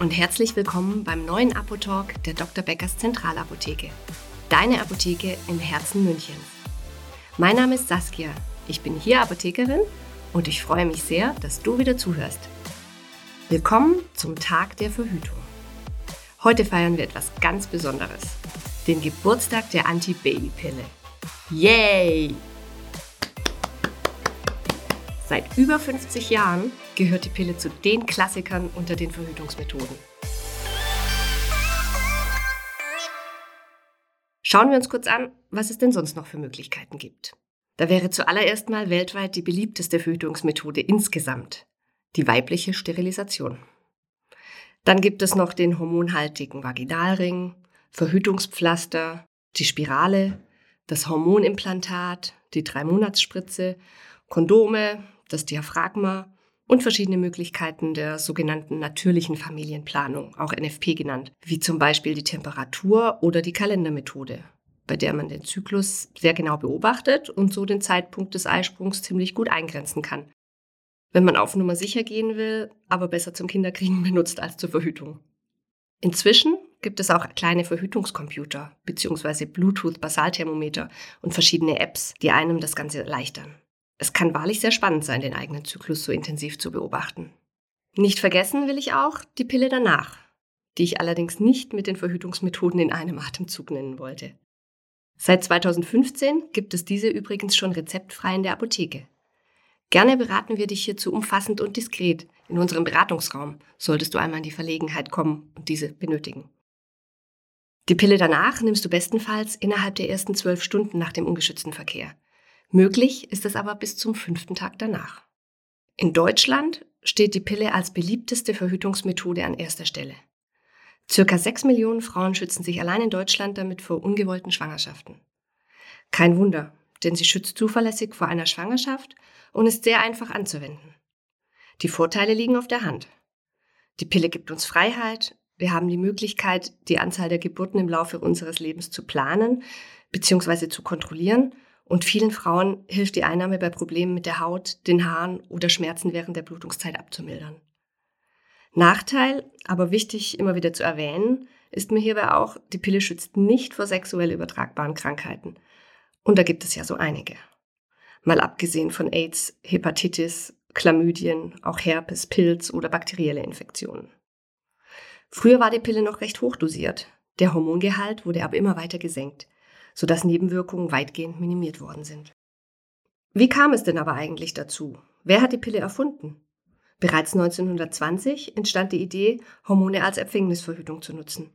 Und herzlich willkommen beim neuen Apotalk der Dr. Beckers Zentralapotheke. Deine Apotheke im Herzen Münchens. Mein Name ist Saskia. Ich bin hier Apothekerin und ich freue mich sehr, dass du wieder zuhörst. Willkommen zum Tag der Verhütung. Heute feiern wir etwas ganz Besonderes. Den Geburtstag der Anti-Baby-Pille. Yay! Seit über 50 Jahren gehört die Pille zu den Klassikern unter den Verhütungsmethoden. Schauen wir uns kurz an, was es denn sonst noch für Möglichkeiten gibt. Da wäre zuallererst mal weltweit die beliebteste Verhütungsmethode insgesamt, die weibliche Sterilisation. Dann gibt es noch den hormonhaltigen Vaginalring, Verhütungspflaster, die Spirale, das Hormonimplantat, die Drei-Monats-Spritze, Kondome, das Diaphragma und verschiedene Möglichkeiten der sogenannten natürlichen Familienplanung, auch NFP genannt, wie zum Beispiel die Temperatur oder die Kalendermethode, bei der man den Zyklus sehr genau beobachtet und so den Zeitpunkt des Eisprungs ziemlich gut eingrenzen kann. Wenn man auf Nummer sicher gehen will, aber besser zum Kinderkriegen benutzt als zur Verhütung. Inzwischen gibt es auch kleine Verhütungskomputer bzw. Bluetooth-Basalthermometer und verschiedene Apps, die einem das Ganze erleichtern. Es kann wahrlich sehr spannend sein, den eigenen Zyklus so intensiv zu beobachten. Nicht vergessen will ich auch die Pille danach, die ich allerdings nicht mit den Verhütungsmethoden in einem Atemzug nennen wollte. Seit 2015 gibt es diese übrigens schon rezeptfrei in der Apotheke. Gerne beraten wir dich hierzu umfassend und diskret in unserem Beratungsraum, solltest du einmal in die Verlegenheit kommen und diese benötigen. Die Pille danach nimmst du bestenfalls innerhalb der ersten zwölf Stunden nach dem ungeschützten Verkehr. Möglich ist es aber bis zum fünften Tag danach. In Deutschland steht die Pille als beliebteste Verhütungsmethode an erster Stelle. Circa sechs Millionen Frauen schützen sich allein in Deutschland damit vor ungewollten Schwangerschaften. Kein Wunder, denn sie schützt zuverlässig vor einer Schwangerschaft und ist sehr einfach anzuwenden. Die Vorteile liegen auf der Hand. Die Pille gibt uns Freiheit, wir haben die Möglichkeit, die Anzahl der Geburten im Laufe unseres Lebens zu planen bzw. zu kontrollieren und vielen Frauen hilft die Einnahme bei Problemen mit der Haut, den Haaren oder Schmerzen während der Blutungszeit abzumildern. Nachteil, aber wichtig immer wieder zu erwähnen, ist mir hierbei auch, die Pille schützt nicht vor sexuell übertragbaren Krankheiten. Und da gibt es ja so einige. Mal abgesehen von AIDS, Hepatitis, Chlamydien, auch Herpes, Pilz oder bakterielle Infektionen. Früher war die Pille noch recht hochdosiert. Der Hormongehalt wurde aber immer weiter gesenkt sodass Nebenwirkungen weitgehend minimiert worden sind. Wie kam es denn aber eigentlich dazu? Wer hat die Pille erfunden? Bereits 1920 entstand die Idee, Hormone als Empfängnisverhütung zu nutzen.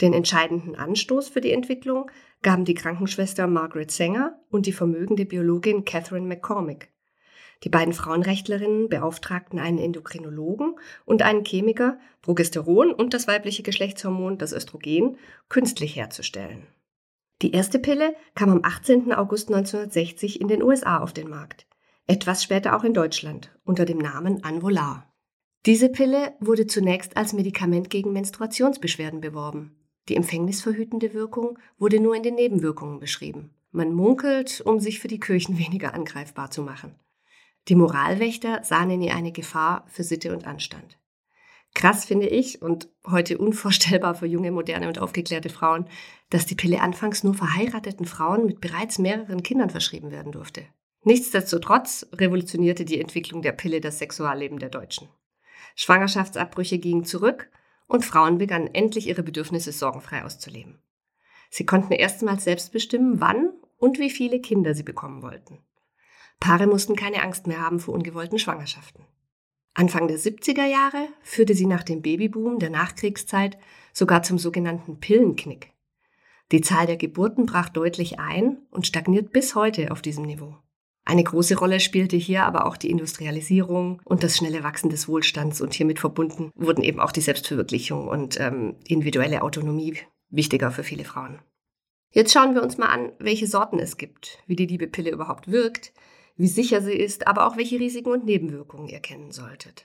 Den entscheidenden Anstoß für die Entwicklung gaben die Krankenschwester Margaret Sanger und die vermögende Biologin Catherine McCormick. Die beiden Frauenrechtlerinnen beauftragten einen Endokrinologen und einen Chemiker, Progesteron und das weibliche Geschlechtshormon, das Östrogen, künstlich herzustellen. Die erste Pille kam am 18. August 1960 in den USA auf den Markt. Etwas später auch in Deutschland unter dem Namen Anvolar. Diese Pille wurde zunächst als Medikament gegen Menstruationsbeschwerden beworben. Die empfängnisverhütende Wirkung wurde nur in den Nebenwirkungen beschrieben. Man munkelt, um sich für die Kirchen weniger angreifbar zu machen. Die Moralwächter sahen in ihr eine Gefahr für Sitte und Anstand. Krass finde ich und heute unvorstellbar für junge, moderne und aufgeklärte Frauen, dass die Pille anfangs nur verheirateten Frauen mit bereits mehreren Kindern verschrieben werden durfte. Nichtsdestotrotz revolutionierte die Entwicklung der Pille das Sexualleben der Deutschen. Schwangerschaftsabbrüche gingen zurück und Frauen begannen endlich ihre Bedürfnisse sorgenfrei auszuleben. Sie konnten erstmals selbst bestimmen, wann und wie viele Kinder sie bekommen wollten. Paare mussten keine Angst mehr haben vor ungewollten Schwangerschaften. Anfang der 70er Jahre führte sie nach dem Babyboom der Nachkriegszeit sogar zum sogenannten Pillenknick. Die Zahl der Geburten brach deutlich ein und stagniert bis heute auf diesem Niveau. Eine große Rolle spielte hier aber auch die Industrialisierung und das schnelle Wachsen des Wohlstands und hiermit verbunden wurden eben auch die Selbstverwirklichung und ähm, individuelle Autonomie wichtiger für viele Frauen. Jetzt schauen wir uns mal an, welche Sorten es gibt, wie die liebe Pille überhaupt wirkt, wie sicher sie ist, aber auch welche Risiken und Nebenwirkungen ihr kennen solltet.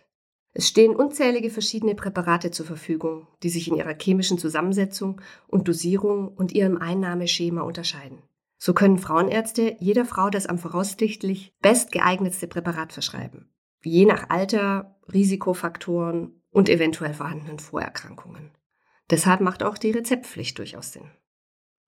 Es stehen unzählige verschiedene Präparate zur Verfügung, die sich in ihrer chemischen Zusammensetzung und Dosierung und ihrem Einnahmeschema unterscheiden. So können Frauenärzte jeder Frau das am voraussichtlich bestgeeignetste Präparat verschreiben. Je nach Alter, Risikofaktoren und eventuell vorhandenen Vorerkrankungen. Deshalb macht auch die Rezeptpflicht durchaus Sinn.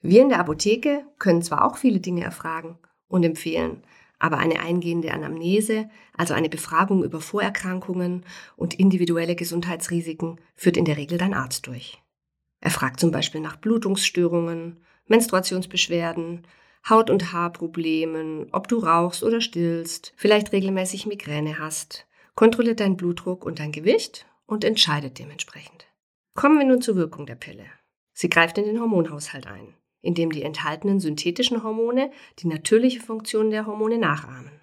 Wir in der Apotheke können zwar auch viele Dinge erfragen und empfehlen, aber eine eingehende Anamnese, also eine Befragung über Vorerkrankungen und individuelle Gesundheitsrisiken, führt in der Regel dein Arzt durch. Er fragt zum Beispiel nach Blutungsstörungen, Menstruationsbeschwerden, Haut- und Haarproblemen, ob du rauchst oder stillst, vielleicht regelmäßig Migräne hast, kontrolliert deinen Blutdruck und dein Gewicht und entscheidet dementsprechend. Kommen wir nun zur Wirkung der Pille. Sie greift in den Hormonhaushalt ein, indem die enthaltenen synthetischen Hormone die natürliche Funktion der Hormone nachahmen.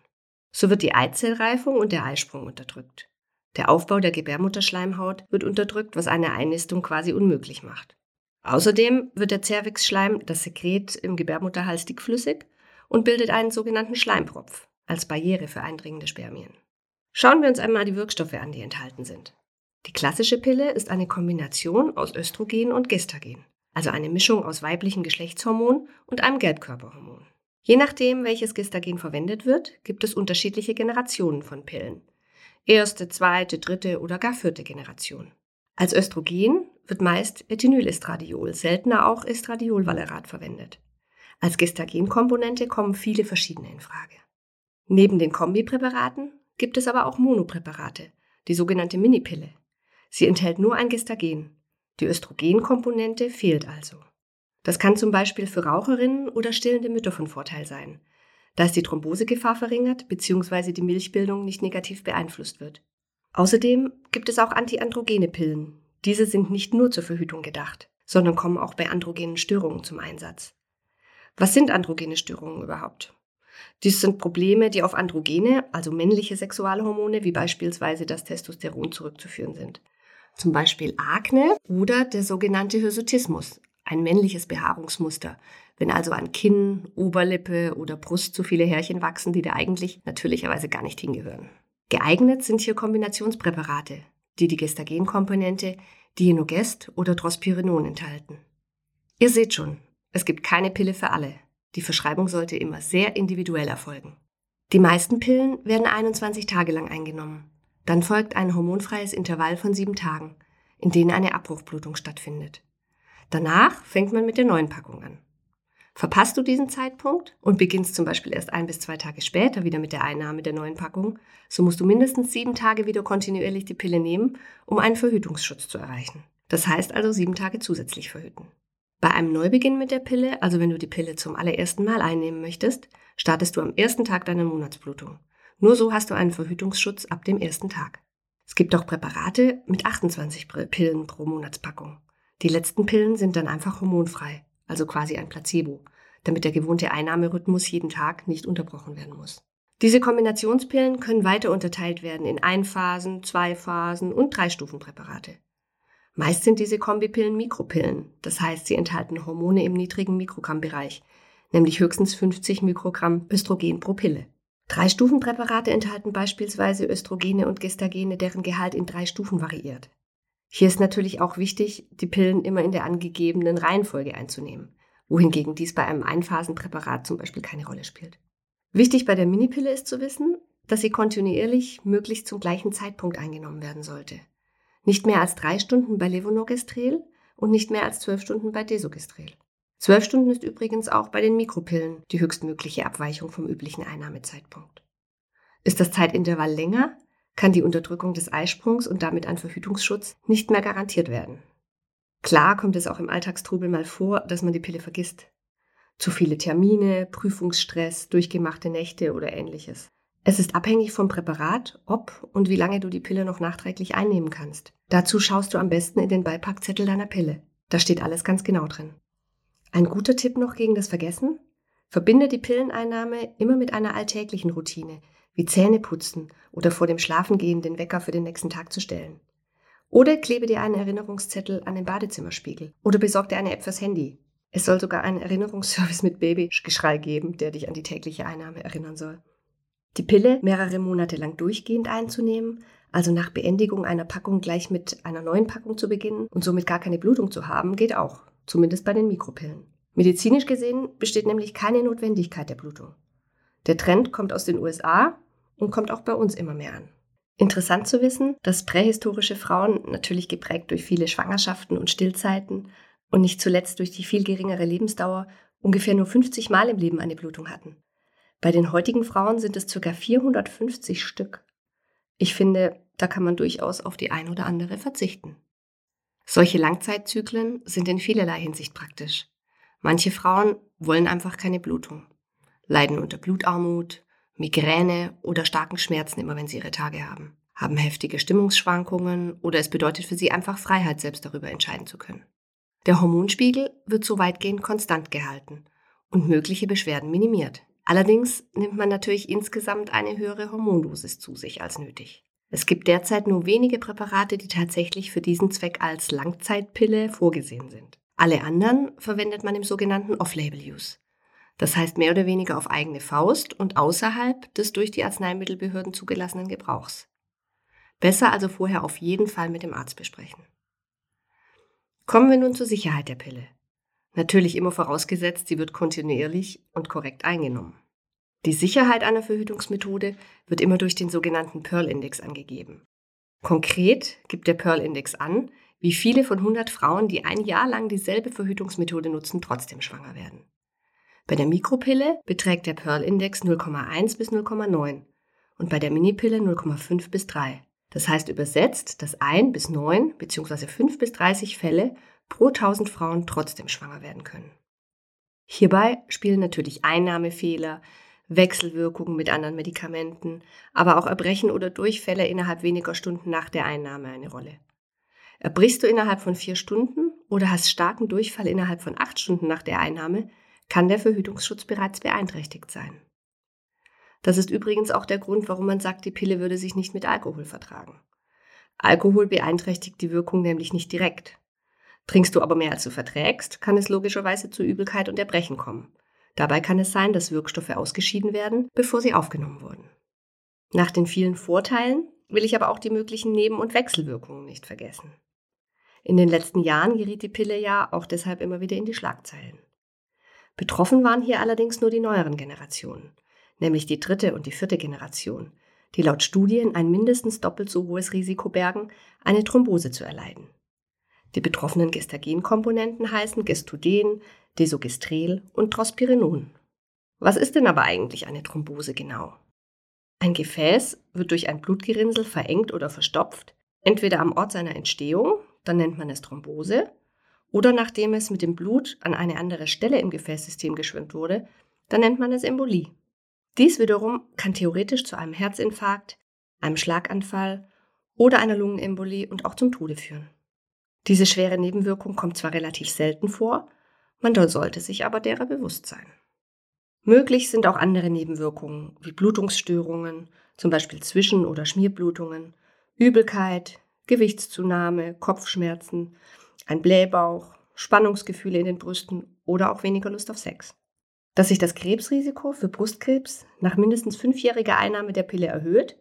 So wird die Eizellreifung und der Eisprung unterdrückt. Der Aufbau der Gebärmutterschleimhaut wird unterdrückt, was eine Einnistung quasi unmöglich macht. Außerdem wird der Zervixschleim, das Sekret im Gebärmutterhals, dickflüssig und bildet einen sogenannten Schleimpropf als Barriere für eindringende Spermien. Schauen wir uns einmal die Wirkstoffe an, die enthalten sind. Die klassische Pille ist eine Kombination aus Östrogen und Gestagen, also eine Mischung aus weiblichem Geschlechtshormon und einem Gelbkörperhormon. Je nachdem, welches Gestagen verwendet wird, gibt es unterschiedliche Generationen von Pillen. Erste, zweite, dritte oder gar vierte Generation. Als Östrogen wird meist Ethinylestradiol, seltener auch Estradiolvalerat verwendet. Als Gestagenkomponente kommen viele verschiedene in Frage. Neben den Kombipräparaten gibt es aber auch Monopräparate, die sogenannte Minipille. Sie enthält nur ein Gestagen. Die Östrogenkomponente fehlt also. Das kann zum Beispiel für Raucherinnen oder stillende Mütter von Vorteil sein, da es die Thrombosegefahr verringert bzw. die Milchbildung nicht negativ beeinflusst wird. Außerdem gibt es auch antiandrogene Pillen, diese sind nicht nur zur Verhütung gedacht, sondern kommen auch bei androgenen Störungen zum Einsatz. Was sind androgene Störungen überhaupt? Dies sind Probleme, die auf Androgene, also männliche Sexualhormone wie beispielsweise das Testosteron zurückzuführen sind. Zum Beispiel Akne oder der sogenannte Hirsutismus, ein männliches Behaarungsmuster, wenn also an Kinn, Oberlippe oder Brust zu viele Härchen wachsen, die da eigentlich natürlicherweise gar nicht hingehören. Geeignet sind hier Kombinationspräparate, die die Gestagenkomponente Dienogest oder Drospirinon enthalten. Ihr seht schon, es gibt keine Pille für alle. Die Verschreibung sollte immer sehr individuell erfolgen. Die meisten Pillen werden 21 Tage lang eingenommen. Dann folgt ein hormonfreies Intervall von sieben Tagen, in denen eine Abbruchblutung stattfindet. Danach fängt man mit der neuen Packung an. Verpasst du diesen Zeitpunkt und beginnst zum Beispiel erst ein bis zwei Tage später wieder mit der Einnahme der neuen Packung, so musst du mindestens sieben Tage wieder kontinuierlich die Pille nehmen, um einen Verhütungsschutz zu erreichen. Das heißt also sieben Tage zusätzlich verhüten. Bei einem Neubeginn mit der Pille, also wenn du die Pille zum allerersten Mal einnehmen möchtest, startest du am ersten Tag deiner Monatsblutung. Nur so hast du einen Verhütungsschutz ab dem ersten Tag. Es gibt auch Präparate mit 28 Pillen pro Monatspackung. Die letzten Pillen sind dann einfach hormonfrei also quasi ein Placebo, damit der gewohnte Einnahmerhythmus jeden Tag nicht unterbrochen werden muss. Diese Kombinationspillen können weiter unterteilt werden in Einphasen, Zweiphasen und Dreistufenpräparate. Meist sind diese Kombipillen Mikropillen, das heißt, sie enthalten Hormone im niedrigen Mikrogrammbereich, nämlich höchstens 50 Mikrogramm Östrogen pro Pille. Dreistufenpräparate enthalten beispielsweise Östrogene und Gestagene, deren Gehalt in drei Stufen variiert. Hier ist natürlich auch wichtig, die Pillen immer in der angegebenen Reihenfolge einzunehmen, wohingegen dies bei einem Einphasenpräparat zum Beispiel keine Rolle spielt. Wichtig bei der Minipille ist zu wissen, dass sie kontinuierlich möglichst zum gleichen Zeitpunkt eingenommen werden sollte. Nicht mehr als drei Stunden bei Levonorgestrel und nicht mehr als zwölf Stunden bei Desogestrel. Zwölf Stunden ist übrigens auch bei den Mikropillen die höchstmögliche Abweichung vom üblichen Einnahmezeitpunkt. Ist das Zeitintervall länger, kann die Unterdrückung des Eisprungs und damit ein Verhütungsschutz nicht mehr garantiert werden. Klar kommt es auch im Alltagstrubel mal vor, dass man die Pille vergisst. Zu viele Termine, Prüfungsstress, durchgemachte Nächte oder ähnliches. Es ist abhängig vom Präparat, ob und wie lange du die Pille noch nachträglich einnehmen kannst. Dazu schaust du am besten in den Beipackzettel deiner Pille. Da steht alles ganz genau drin. Ein guter Tipp noch gegen das Vergessen? Verbinde die Pilleneinnahme immer mit einer alltäglichen Routine, wie Zähne putzen oder vor dem Schlafengehen den Wecker für den nächsten Tag zu stellen. Oder klebe dir einen Erinnerungszettel an den Badezimmerspiegel oder besorg dir eine App fürs Handy. Es soll sogar einen Erinnerungsservice mit Babygeschrei geben, der dich an die tägliche Einnahme erinnern soll. Die Pille mehrere Monate lang durchgehend einzunehmen, also nach Beendigung einer Packung gleich mit einer neuen Packung zu beginnen und somit gar keine Blutung zu haben, geht auch, zumindest bei den Mikropillen. Medizinisch gesehen besteht nämlich keine Notwendigkeit der Blutung. Der Trend kommt aus den USA und kommt auch bei uns immer mehr an. Interessant zu wissen, dass prähistorische Frauen, natürlich geprägt durch viele Schwangerschaften und Stillzeiten und nicht zuletzt durch die viel geringere Lebensdauer, ungefähr nur 50 Mal im Leben eine Blutung hatten. Bei den heutigen Frauen sind es ca. 450 Stück. Ich finde, da kann man durchaus auf die ein oder andere verzichten. Solche Langzeitzyklen sind in vielerlei Hinsicht praktisch. Manche Frauen wollen einfach keine Blutung, leiden unter Blutarmut, Migräne oder starken Schmerzen immer, wenn sie ihre Tage haben, haben heftige Stimmungsschwankungen oder es bedeutet für sie einfach Freiheit, selbst darüber entscheiden zu können. Der Hormonspiegel wird so weitgehend konstant gehalten und mögliche Beschwerden minimiert. Allerdings nimmt man natürlich insgesamt eine höhere Hormondosis zu sich als nötig. Es gibt derzeit nur wenige Präparate, die tatsächlich für diesen Zweck als Langzeitpille vorgesehen sind. Alle anderen verwendet man im sogenannten Off-Label-Use. Das heißt mehr oder weniger auf eigene Faust und außerhalb des durch die Arzneimittelbehörden zugelassenen Gebrauchs. Besser also vorher auf jeden Fall mit dem Arzt besprechen. Kommen wir nun zur Sicherheit der Pille. Natürlich immer vorausgesetzt, sie wird kontinuierlich und korrekt eingenommen. Die Sicherheit einer Verhütungsmethode wird immer durch den sogenannten Pearl-Index angegeben. Konkret gibt der Pearl-Index an, wie viele von 100 Frauen, die ein Jahr lang dieselbe Verhütungsmethode nutzen, trotzdem schwanger werden. Bei der Mikropille beträgt der Pearl-Index 0,1 bis 0,9 und bei der Minipille 0,5 bis 3. Das heißt übersetzt, dass 1 bis 9 bzw. 5 bis 30 Fälle pro 1000 Frauen trotzdem schwanger werden können. Hierbei spielen natürlich Einnahmefehler, Wechselwirkungen mit anderen Medikamenten, aber auch Erbrechen oder Durchfälle innerhalb weniger Stunden nach der Einnahme eine Rolle. Erbrichst du innerhalb von vier Stunden oder hast starken Durchfall innerhalb von acht Stunden nach der Einnahme, kann der Verhütungsschutz bereits beeinträchtigt sein. Das ist übrigens auch der Grund, warum man sagt, die Pille würde sich nicht mit Alkohol vertragen. Alkohol beeinträchtigt die Wirkung nämlich nicht direkt. Trinkst du aber mehr als du verträgst, kann es logischerweise zu Übelkeit und Erbrechen kommen. Dabei kann es sein, dass Wirkstoffe ausgeschieden werden, bevor sie aufgenommen wurden. Nach den vielen Vorteilen will ich aber auch die möglichen Neben- und Wechselwirkungen nicht vergessen. In den letzten Jahren geriet die Pille ja auch deshalb immer wieder in die Schlagzeilen. Betroffen waren hier allerdings nur die neueren Generationen, nämlich die dritte und die vierte Generation, die laut Studien ein mindestens doppelt so hohes Risiko bergen, eine Thrombose zu erleiden. Die betroffenen Gestagenkomponenten heißen Gestuden, Desogestrel und Trospirinon. Was ist denn aber eigentlich eine Thrombose genau? Ein Gefäß wird durch ein Blutgerinnsel verengt oder verstopft, entweder am Ort seiner Entstehung, dann nennt man es Thrombose, oder nachdem es mit dem Blut an eine andere Stelle im Gefäßsystem geschwimmt wurde, dann nennt man es Embolie. Dies wiederum kann theoretisch zu einem Herzinfarkt, einem Schlaganfall oder einer Lungenembolie und auch zum Tode führen. Diese schwere Nebenwirkung kommt zwar relativ selten vor, man sollte sich aber derer bewusst sein. Möglich sind auch andere Nebenwirkungen wie Blutungsstörungen, zum Beispiel Zwischen- oder Schmierblutungen, Übelkeit, Gewichtszunahme, Kopfschmerzen ein Blähbauch, Spannungsgefühle in den Brüsten oder auch weniger Lust auf Sex. Dass sich das Krebsrisiko für Brustkrebs nach mindestens fünfjähriger Einnahme der Pille erhöht,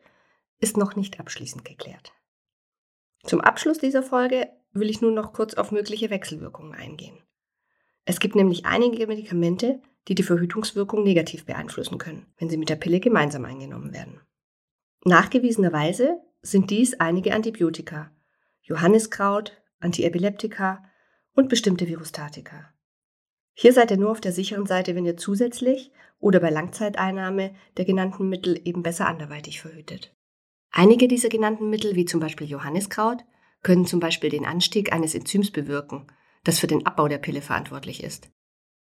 ist noch nicht abschließend geklärt. Zum Abschluss dieser Folge will ich nun noch kurz auf mögliche Wechselwirkungen eingehen. Es gibt nämlich einige Medikamente, die die Verhütungswirkung negativ beeinflussen können, wenn sie mit der Pille gemeinsam eingenommen werden. Nachgewiesenerweise sind dies einige Antibiotika, Johanniskraut, Antiepileptika und bestimmte Virustatika. Hier seid ihr nur auf der sicheren Seite, wenn ihr zusätzlich oder bei Langzeiteinnahme der genannten Mittel eben besser anderweitig verhütet. Einige dieser genannten Mittel, wie zum Beispiel Johanniskraut, können zum Beispiel den Anstieg eines Enzyms bewirken, das für den Abbau der Pille verantwortlich ist.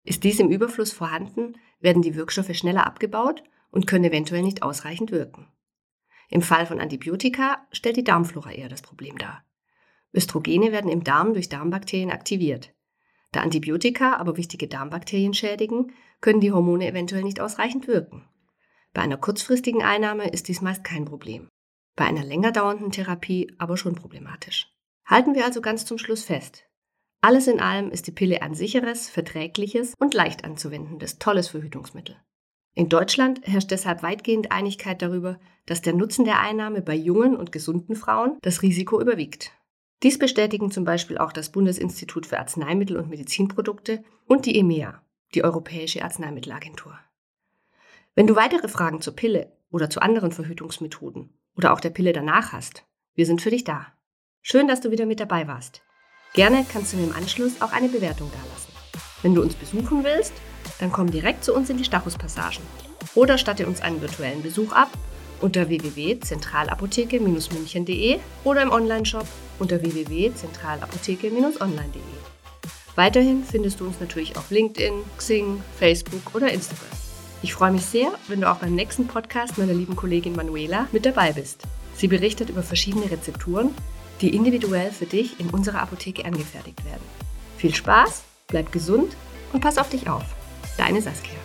Ist dies im Überfluss vorhanden, werden die Wirkstoffe schneller abgebaut und können eventuell nicht ausreichend wirken. Im Fall von Antibiotika stellt die Darmflora eher das Problem dar. Östrogene werden im Darm durch Darmbakterien aktiviert. Da Antibiotika aber wichtige Darmbakterien schädigen, können die Hormone eventuell nicht ausreichend wirken. Bei einer kurzfristigen Einnahme ist dies meist kein Problem. Bei einer länger dauernden Therapie aber schon problematisch. Halten wir also ganz zum Schluss fest. Alles in allem ist die Pille ein sicheres, verträgliches und leicht anzuwendendes, tolles Verhütungsmittel. In Deutschland herrscht deshalb weitgehend Einigkeit darüber, dass der Nutzen der Einnahme bei jungen und gesunden Frauen das Risiko überwiegt. Dies bestätigen zum Beispiel auch das Bundesinstitut für Arzneimittel und Medizinprodukte und die EMEA, die Europäische Arzneimittelagentur. Wenn du weitere Fragen zur Pille oder zu anderen Verhütungsmethoden oder auch der Pille danach hast, wir sind für dich da. Schön, dass du wieder mit dabei warst. Gerne kannst du mir im Anschluss auch eine Bewertung dalassen. Wenn du uns besuchen willst, dann komm direkt zu uns in die Stachus-Passagen oder statte uns einen virtuellen Besuch ab unter www.zentralapotheke-münchen.de oder im Onlineshop unter www.zentralapotheke-online.de. Weiterhin findest du uns natürlich auf LinkedIn, Xing, Facebook oder Instagram. Ich freue mich sehr, wenn du auch beim nächsten Podcast meiner lieben Kollegin Manuela mit dabei bist. Sie berichtet über verschiedene Rezepturen, die individuell für dich in unserer Apotheke angefertigt werden. Viel Spaß, bleib gesund und pass auf dich auf. Deine Saskia.